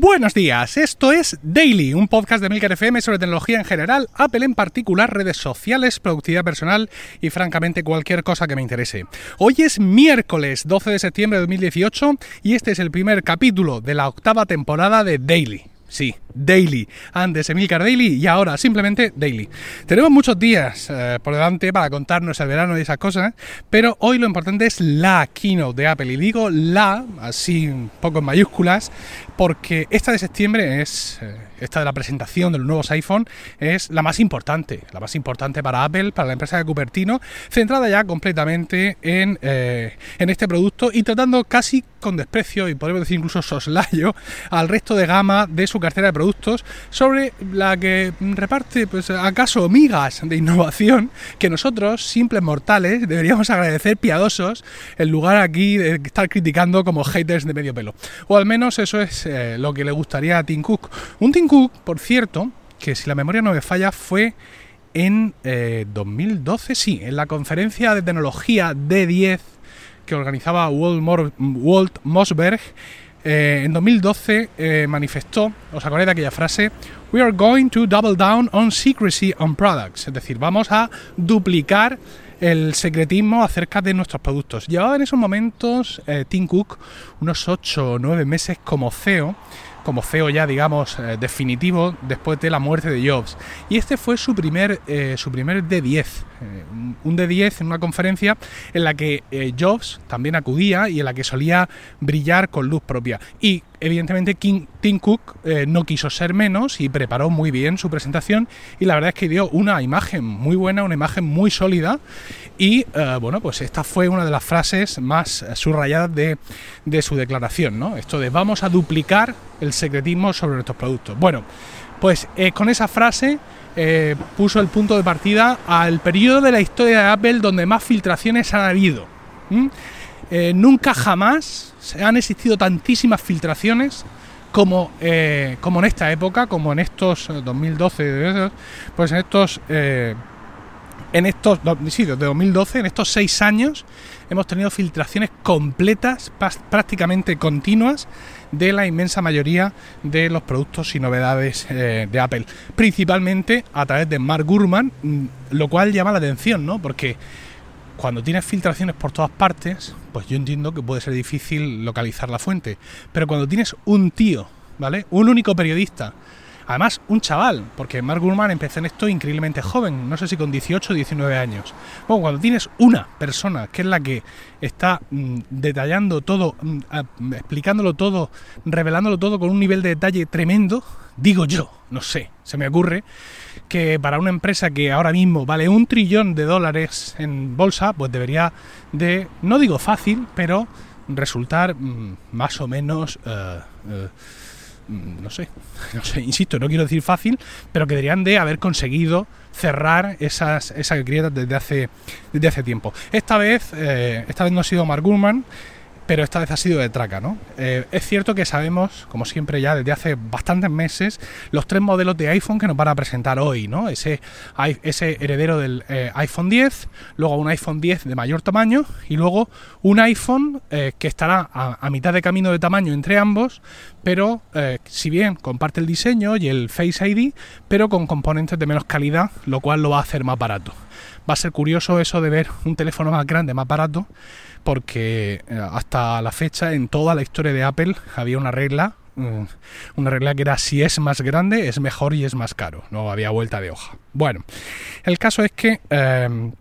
Buenos días, esto es Daily, un podcast de Milker FM sobre tecnología en general, Apple en particular, redes sociales, productividad personal y francamente cualquier cosa que me interese. Hoy es miércoles 12 de septiembre de 2018 y este es el primer capítulo de la octava temporada de Daily. Sí, Daily. Antes Emilcar Daily y ahora simplemente Daily. Tenemos muchos días eh, por delante para contarnos el verano y esas cosas, pero hoy lo importante es la keynote de Apple. Y digo la, así un poco en mayúsculas, porque esta de septiembre es, eh, esta de la presentación de los nuevos iPhone, es la más importante, la más importante para Apple, para la empresa de Cupertino, centrada ya completamente en, eh, en este producto y tratando casi con desprecio y podemos decir incluso soslayo al resto de gama de su cartera de productos sobre la que reparte pues acaso migas de innovación que nosotros simples mortales deberíamos agradecer piadosos en lugar aquí de estar criticando como haters de medio pelo. O al menos eso es eh, lo que le gustaría a Tim Cook. Un Tim Cook por cierto que si la memoria no me falla fue en 2012 eh, sí en la conferencia de tecnología D10 que organizaba Walt, Mossberg, eh, en 2012 eh, manifestó, os acordáis de aquella frase, We are going to double down on secrecy on products, es decir, vamos a duplicar el secretismo acerca de nuestros productos. Llevaba en esos momentos eh, Tim Cook unos 8 o 9 meses como CEO como CEO ya, digamos, eh, definitivo después de la muerte de Jobs. Y este fue su primer, eh, su primer D10, eh, un D10 en una conferencia en la que Jobs también acudía y en la que solía brillar con luz propia. Y evidentemente Tim Cook no quiso ser menos y preparó muy bien su presentación y la verdad es que dio una imagen muy buena, una imagen muy sólida y bueno, pues esta fue una de las frases más subrayadas de, de su declaración, ¿no? Esto de vamos a duplicar el secretismo sobre nuestros productos. Bueno, pues eh, con esa frase eh, puso el punto de partida al periodo de la historia de Apple donde más filtraciones han habido. Eh, nunca jamás han existido tantísimas filtraciones como, como en esta época, como en estos 2012, pues en estos en estos, desde 2012, en estos seis años, hemos tenido filtraciones completas, prácticamente continuas, de la inmensa mayoría de los productos y novedades eh, de Apple, principalmente a través de Mark Gurman, mm, lo cual llama la atención, ¿no? Porque cuando tienes filtraciones por todas partes, pues yo entiendo que puede ser difícil localizar la fuente, pero cuando tienes un tío, ¿vale? Un único periodista Además, un chaval, porque Mark Gurman empezó en esto increíblemente joven, no sé si con 18 o 19 años. Bueno, cuando tienes una persona que es la que está mm, detallando todo, mm, explicándolo todo, revelándolo todo con un nivel de detalle tremendo, digo yo, no sé, se me ocurre que para una empresa que ahora mismo vale un trillón de dólares en bolsa, pues debería de, no digo fácil, pero resultar mm, más o menos... Eh, eh, Mm, no sé, no sé, insisto, no quiero decir fácil, pero que deberían de haber conseguido cerrar esas, esas grietas desde hace, desde hace tiempo. Esta vez, eh, esta vez no ha sido Mark Gurman, pero esta vez ha sido de traca, ¿no? Eh, es cierto que sabemos, como siempre ya desde hace bastantes meses, los tres modelos de iPhone que nos van a presentar hoy, ¿no? Ese, heredero del eh, iPhone 10, luego un iPhone 10 de mayor tamaño y luego un iPhone eh, que estará a, mitad de camino de tamaño entre ambos, pero si bien comparte el diseño y el Face ID, pero con componentes de menos calidad, lo cual lo va a hacer más barato. Va a ser curioso eso de ver un teléfono más grande, más barato, porque eh, hasta la fecha en toda la historia de Apple había una regla, mm, una regla que era si es más grande es mejor y es más caro, no había vuelta de hoja. Bueno, el caso es que em,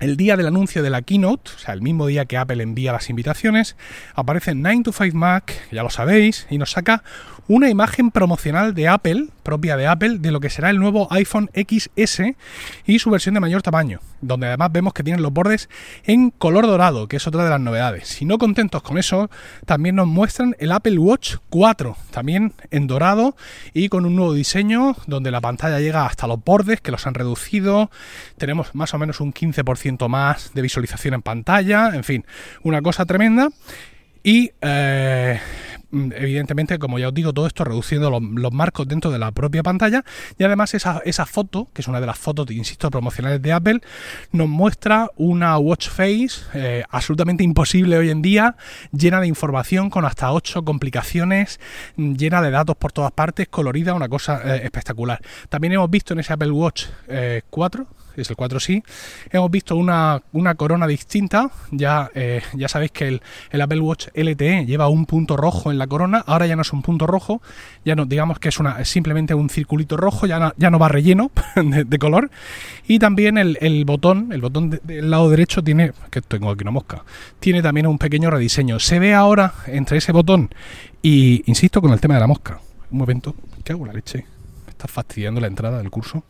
el día del anuncio de la keynote, o sea, el mismo día que Apple envía las invitaciones, aparece 9 to 5 Mac, ya lo sabéis, y nos saca una imagen promocional de Apple, propia de Apple, de lo que será el nuevo iPhone XS y su versión de mayor tamaño, donde además vemos que tienen los bordes en color dorado, que es otra de las novedades. Si no contentos con eso, también nos muestran el Apple Watch 4, también en dorado y con un nuevo diseño, donde la pantalla llega hasta los bordes, que los han reducido, tenemos más o menos un 15% más de visualización en pantalla, en fin, una cosa tremenda. Y eh, evidentemente, como ya os digo, todo esto reduciendo los, marcos dentro de la propia pantalla y además esa, esa, foto, que es una de las fotos, insisto, promocionales de Apple, nos muestra una watch face eh, absolutamente imposible hoy en día, llena de información con hasta 8 complicaciones, llena de datos por todas partes, colorida, una cosa eh, espectacular. También hemos visto en ese Apple Watch 4, es el 4 sí. Hemos visto una, corona distinta. Ya, eh, ya sabéis que el, Apple Watch LTE lleva un punto rojo en la corona. Ahora ya no es un punto rojo. Ya no, digamos que es, una, simplemente un circulito rojo. Ya no, ya no va relleno de, color. Y también el, botón, el botón del lado derecho tiene, que tengo aquí una mosca, tiene también un pequeño rediseño. Se ve ahora entre ese botón y, insisto, con el tema de la mosca. Un momento, ¿qué hago la leche? Está fastidiando la entrada del curso.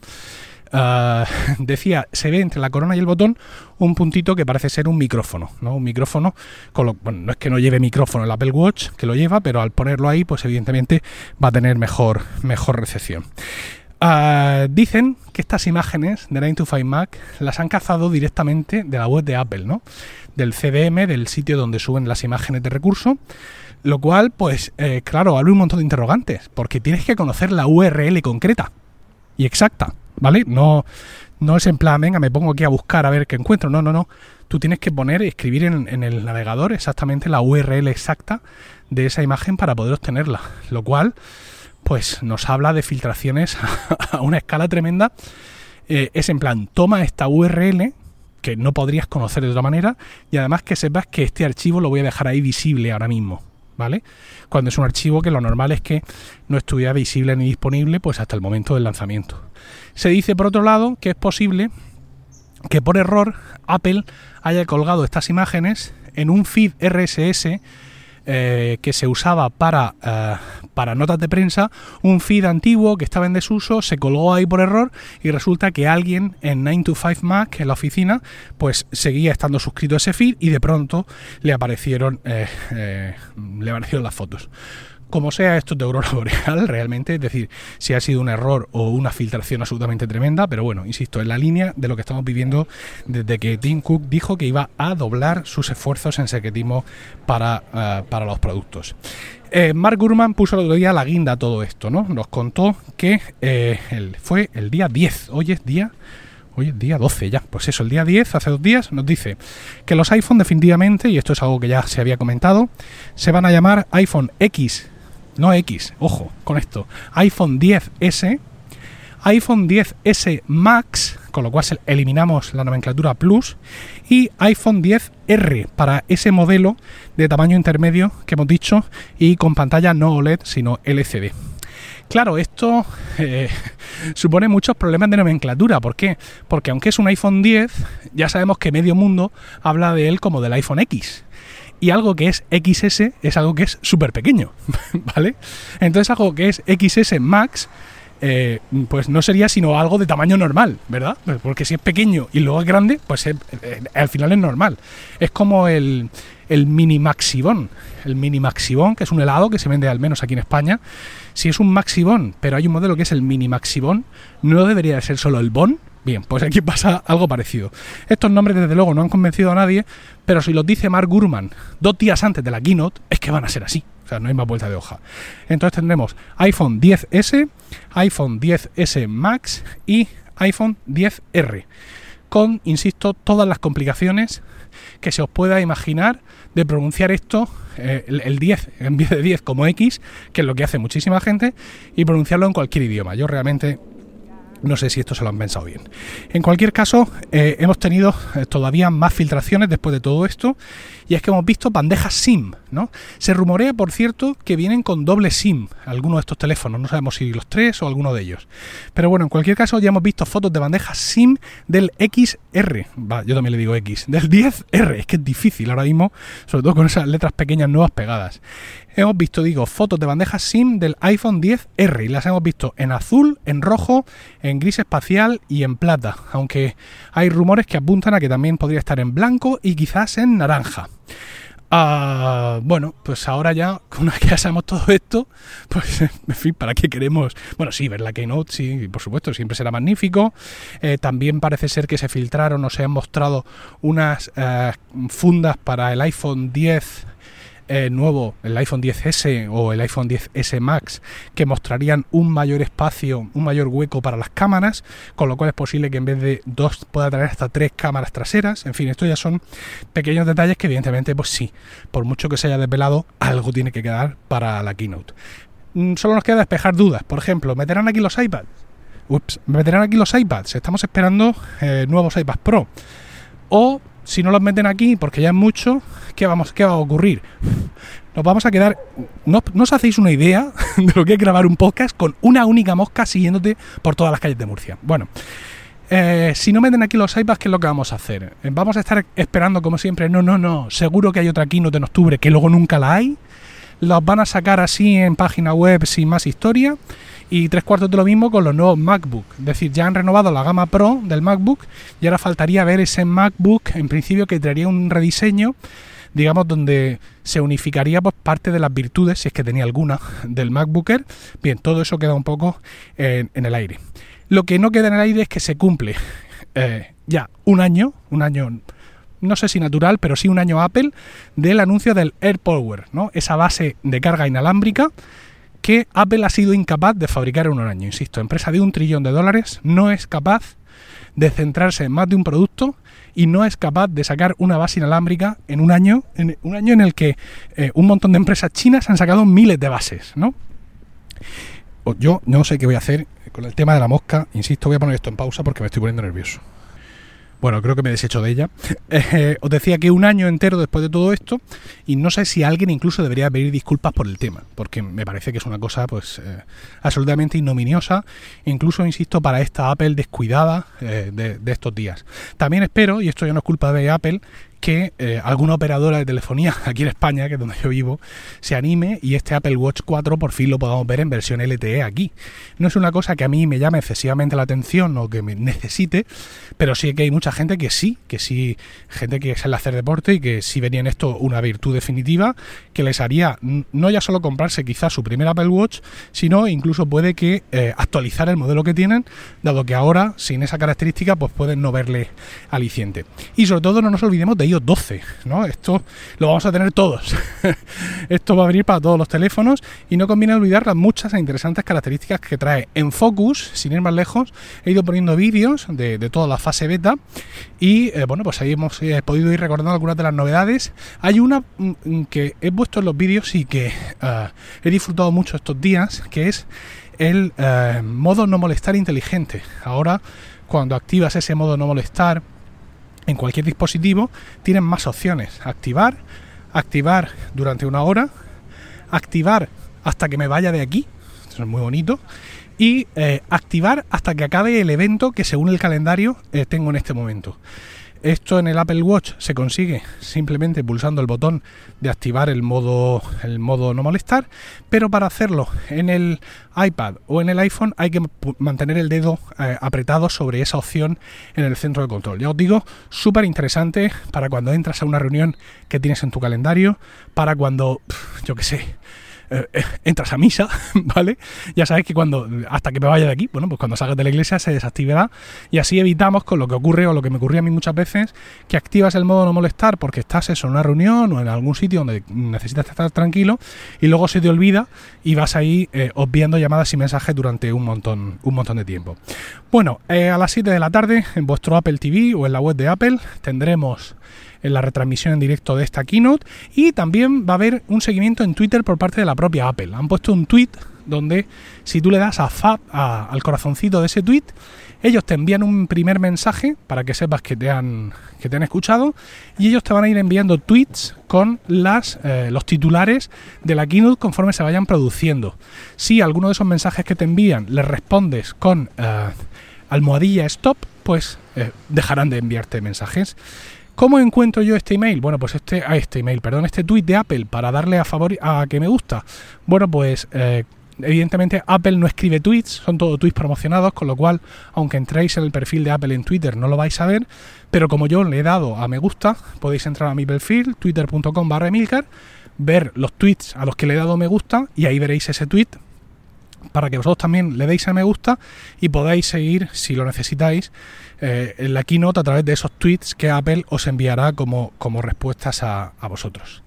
Ah, decía, se ve entre la corona y el botón un puntito que parece ser un micrófono, ¿no? Un micrófono, bueno, no es que no lleve micrófono el Apple Watch, que lo lleva, pero al ponerlo ahí, pues evidentemente va a tener mejor, mejor recepción. Ah, dicen que estas imágenes de 9 to 5 Mac las han cazado directamente de la web de Apple, ¿no? Del CDM, del sitio donde suben las imágenes de recurso. Lo cual, pues, eh, claro, abre un montón de interrogantes, porque tienes que conocer la URL concreta y exacta. ¿Vale? No, no es en plan, venga, me pongo aquí a buscar a ver qué encuentro. No, no, no. Tú tienes que poner, escribir en, el navegador exactamente la URL exacta de esa imagen para poder obtenerla. Lo cual, pues nos habla de filtraciones a una escala tremenda. Eh, es en plan, toma esta URL que no podrías conocer de otra manera y además que sepas que este archivo lo voy a dejar ahí visible ahora mismo. Cuando es un archivo que lo normal es que no estuviera visible ni disponible pues hasta el momento del lanzamiento. Se dice, por otro lado, que es posible que por error Apple haya colgado estas imágenes en un feed RSS eh, que se usaba para, eh, para notas de prensa, un feed antiguo que estaba en desuso, se colgó ahí por error y resulta que alguien en 9 to 5 Mac, en la oficina, pues seguía estando suscrito a ese feed y de pronto le aparecieron, eh, le aparecieron las fotos. Como sea esto de aurora boreal, realmente, es decir, si ha sido un error o una filtración absolutamente tremenda, pero bueno, insisto, en la línea de lo que estamos viviendo desde que Tim Cook dijo que iba a doblar sus esfuerzos en secretismo para, eh, para los productos. Eh, Mark Gurman puso el otro día la guinda a todo esto, ¿no? Nos contó que eh, fue el día 10, hoy es día... Hoy es día 12 ya. Pues eso, el día 10, hace dos días, nos dice que los iPhone definitivamente, y esto es algo que ya se había comentado, se van a llamar iPhone X no X, ojo con esto, iPhone 10S, iPhone 10S Max, con lo cual eliminamos la nomenclatura Plus, y iPhone 10R para ese modelo de tamaño intermedio que hemos dicho y con pantalla no OLED sino LCD. Claro, esto eh, supone muchos problemas de nomenclatura. ¿Por qué? Porque aunque es un iPhone 10, ya sabemos que medio mundo habla de él como del iPhone X y algo que es XS es algo que es súper pequeño, ¿vale? Entonces algo que es XS Max, eh, pues no sería sino algo de tamaño normal, ¿verdad? Pues porque si es pequeño y luego es grande, pues eh, al final es normal. Es como el, el mini maxibón. El mini maxibón, que es un helado que se vende al menos aquí en España. Si es un maxibón, pero hay un modelo que es el mini maxibón, no debería de ser solo el bon, Bien, pues aquí pasa algo parecido. Estos nombres desde luego no han convencido a nadie, pero si los dice Mark Gurman dos días antes de la keynote, es que van a ser así. Sea, no hay más vuelta de hoja. Entonces tendremos iPhone 10S, iPhone 10S Max y iPhone 10R. Con, insisto, todas las complicaciones que se os pueda imaginar de pronunciar esto, eh, el, el, 10 en vez de 10 como X, que es lo que hace muchísima gente, y pronunciarlo en cualquier idioma. Yo realmente no sé si esto se lo han pensado bien. En cualquier caso, eh, hemos tenido eh, todavía más filtraciones después de todo esto, y es que hemos visto bandejas SIM, ¿no? Se rumorea, por cierto, que vienen con doble SIM algunos de estos teléfonos, no sabemos si los tres o alguno de ellos. Pero bueno, en cualquier caso, ya hemos visto fotos de bandejas SIM del XR, va, yo también le digo X, del 10R, es que es difícil ahora mismo, sobre todo con esas letras pequeñas nuevas pegadas. Hemos visto, digo, fotos de bandejas SIM del iPhone 10R y las hemos visto en azul, en rojo, en gris espacial y en plata, aunque hay rumores que apuntan a que también podría estar en blanco y quizás en naranja. Ah, bueno, pues ahora ya, una vez que ya sabemos todo esto, pues ¿para qué queremos? Bueno, sí, ver la Keynote, sí, por supuesto, siempre será magnífico. Eh, también parece ser que se filtraron o se han mostrado unas eh, fundas para el iPhone 10 eh, nuevo, el iPhone 10S o el iPhone 10S Max, que mostrarían un mayor espacio, un mayor hueco para las cámaras, con lo cual es posible que en vez de dos pueda traer hasta tres cámaras traseras. En fin, esto ya son pequeños detalles que evidentemente, pues sí, por mucho que se haya desvelado, algo tiene que quedar para la keynote. Mm, solo nos queda despejar dudas. Por ejemplo, ¿meterán aquí los iPads? Ups, ¿meterán aquí los iPads? Estamos esperando eh, nuevos iPads Pro. O si no los meten aquí, porque ya es mucho, ¿qué, vamos, qué va a ocurrir? Nos vamos a quedar. No, os hacéis una idea de lo que es grabar un podcast con una única mosca siguiéndote por todas las calles de Murcia. Bueno, eh, si no meten aquí los iPads, ¿qué es lo que vamos a hacer? Eh, ¿Vamos a estar esperando como siempre? No, no, no. Seguro que hay otra keynote en octubre que luego nunca la hay. Los van a sacar así en página web sin más historia. Y tres cuartos de lo mismo con los nuevos MacBook. Es decir, ya han renovado la gama Pro del MacBook y ahora faltaría ver ese MacBook en principio que traería un rediseño digamos, donde se unificaría pues, parte de las virtudes, si es que tenía alguna, del MacBooker. Bien, todo eso queda un poco en, el aire. Lo que no queda en el aire es que se cumple eh, ya un año, un año no sé si natural, pero sí un año Apple, del anuncio del AirPower, ¿no? Esa base de carga inalámbrica que Apple ha sido incapaz de fabricar en un año. Insisto, empresa de un trillón de dólares no es capaz de centrarse en más de un producto y no es capaz de sacar una base inalámbrica en un año, en un año en el que eh, un montón de empresas chinas han sacado miles de bases, ¿no? Yo no sé qué voy a hacer con el tema de la mosca, insisto, voy a poner esto en pausa porque me estoy poniendo nervioso. Bueno, creo que me desecho de ella. Eh, os decía que un año entero después de todo esto, y no sé si alguien incluso debería pedir disculpas por el tema, porque me parece que es una cosa pues eh, absolutamente ignominiosa, incluso, insisto, para esta Apple descuidada eh, de, estos días. También espero, y esto ya no es culpa de Apple, que eh, alguna operadora de telefonía aquí en España, que es donde yo vivo, se anime y este Apple Watch 4 por fin lo podamos ver en versión LTE aquí. No es una cosa que a mí me llame excesivamente la atención o que me necesite, pero sí que hay mucha gente que sí, que sí, gente que sale a hacer deporte y que sí venía en esto una virtud definitiva que les haría no ya solo comprarse quizás su primer Apple Watch, sino incluso puede que eh, actualizar el modelo que tienen, dado que ahora sin esa característica pues pueden no verle aliciente. Y sobre todo no nos olvidemos de 12, ¿no? Esto lo vamos a tener todos. Esto va a venir para todos los teléfonos y no conviene olvidar las muchas e interesantes características que trae. En Focus, sin ir más lejos, he ido poniendo vídeos de, toda la fase beta y, eh, bueno, pues ahí hemos eh, podido ir recordando algunas de las novedades. Hay una mm, mm, que he puesto en los vídeos y que eh, he disfrutado mucho estos días, que es el modo no molestar inteligente. Ahora, cuando activas ese modo no molestar, en cualquier dispositivo tienen más opciones. Activar, activar durante una hora, activar hasta que me vaya de aquí, es muy bonito, y eh, activar hasta que acabe el evento que según el calendario eh, tengo en este momento. Esto en el Apple Watch se consigue simplemente pulsando el botón de activar el modo, el modo no molestar, pero para hacerlo en el iPad o en el iPhone hay que mantener el dedo eh, apretado sobre esa opción en el centro de control. Ya os digo, súper interesante para cuando entras a una reunión que tienes en tu calendario, para cuando, yo qué sé, eh, eh, entras a misa, ¿vale? Ya sabes que cuando, hasta que me vaya de aquí, bueno, pues cuando salgas de la iglesia se desactivará y así evitamos con lo que ocurre o lo que me ocurría a mí muchas veces, que activas el modo no molestar porque estás eso, en una reunión o en algún sitio donde necesitas estar tranquilo y luego se te olvida y vas ahí eh, obviando llamadas y mensajes durante un montón, un montón de tiempo. Bueno, a las 7 de la tarde en vuestro Apple TV o en la web de Apple tendremos en la retransmisión en directo de esta keynote y también va a haber un seguimiento en Twitter por parte de la propia Apple. Han puesto un tweet donde si tú le das a Fab, al corazoncito de ese tweet, ellos te envían un primer mensaje para que sepas que te han, que te han escuchado y ellos te van a ir enviando tweets con las, eh, los titulares de la keynote conforme se vayan produciendo. Si alguno de esos mensajes que te envían les respondes con eh, almohadilla stop, pues eh, dejarán de enviarte mensajes. ¿Cómo encuentro yo este email? Bueno, pues este, a ah, este email, perdón, este tweet de Apple para darle a favor a que me gusta. Bueno, pues eh, evidentemente Apple no escribe tweets, son todos tweets promocionados, con lo cual, aunque entréis en el perfil de Apple en Twitter, no lo vais a ver. Pero como yo le he dado a me gusta, podéis entrar a mi perfil, twitter.com barra Emilcar, ver los tweets a los que le he dado me gusta y ahí veréis ese tweet para que vosotros también le deis a me gusta y podáis seguir, si lo necesitáis, eh, en la keynote a través de esos tweets que Apple os enviará como, como respuestas a, vosotros.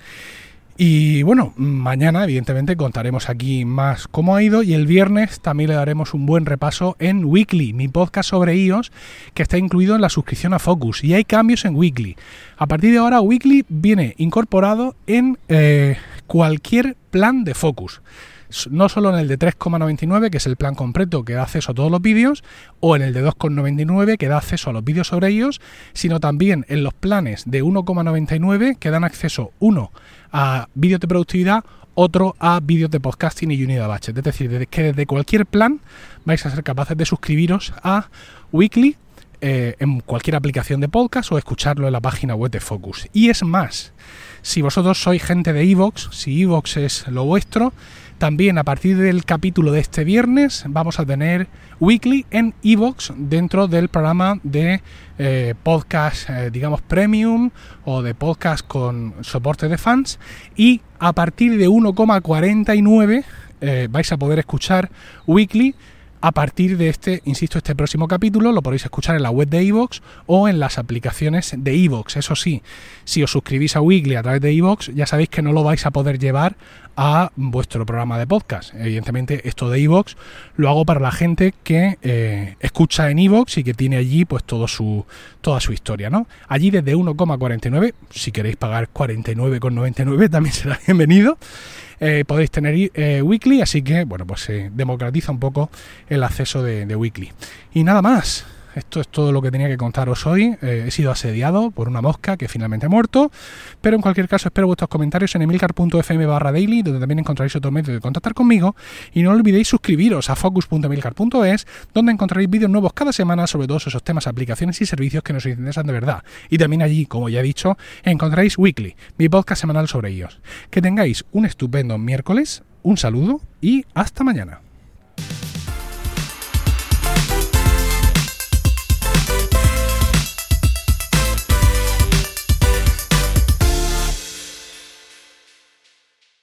Y bueno, mañana evidentemente contaremos aquí más cómo ha ido y el viernes también le daremos un buen repaso en Weekly, mi podcast sobre iOS que está incluido en la suscripción a Focus y hay cambios en Weekly. A partir de ahora Weekly viene incorporado en eh, cualquier plan de Focus no solo en el de 3,99, que es el plan completo que da acceso a todos los vídeos, o en el de 2,99, que da acceso a los vídeos sobre ellos, sino también en los planes de 1,99, que dan acceso, uno, a vídeos de productividad, otro a vídeos de podcasting y unidad batches. Es decir, que desde cualquier plan vais a ser capaces de suscribiros a Weekly eh, en cualquier aplicación de podcast o escucharlo en la página web de Focus. Y es más, si vosotros sois gente de Evox, si Evox es lo vuestro, también a partir del capítulo de este viernes vamos a tener Weekly en Evox dentro del programa de eh, podcast, eh, digamos, premium o de podcast con soporte de fans. Y a partir de 1,49 eh, vais a poder escuchar Weekly a partir de este, insisto, este próximo capítulo lo podéis escuchar en la web de iVoox o en las aplicaciones de iVoox. Eso sí, si os suscribís a Weekly a través de iVoox, ya sabéis que no lo vais a poder llevar a vuestro programa de podcast. Evidentemente, esto de iVoox lo hago para la gente que eh, escucha en iVoox y que tiene allí pues toda su historia, ¿no? Allí desde 1,49, si queréis pagar 49,99 también será bienvenido. Eh, podéis tener eh, Weekly, así que bueno, pues se democratiza un poco el acceso de Weekly. Y nada más. Esto es todo lo que tenía que contaros hoy. Eh, he sido asediado por una mosca que finalmente ha muerto. Pero en cualquier caso espero vuestros comentarios en emilcar.fm barra daily, donde también encontraréis otro medio de contactar conmigo. Y no olvidéis suscribiros a focus.emilcar.es, donde encontraréis vídeos nuevos cada semana sobre todos esos temas, aplicaciones y servicios que nos interesan de verdad. Y también allí, como ya he dicho, encontraréis Weekly, mi podcast semanal sobre ellos. Que tengáis un estupendo miércoles, un saludo y hasta mañana.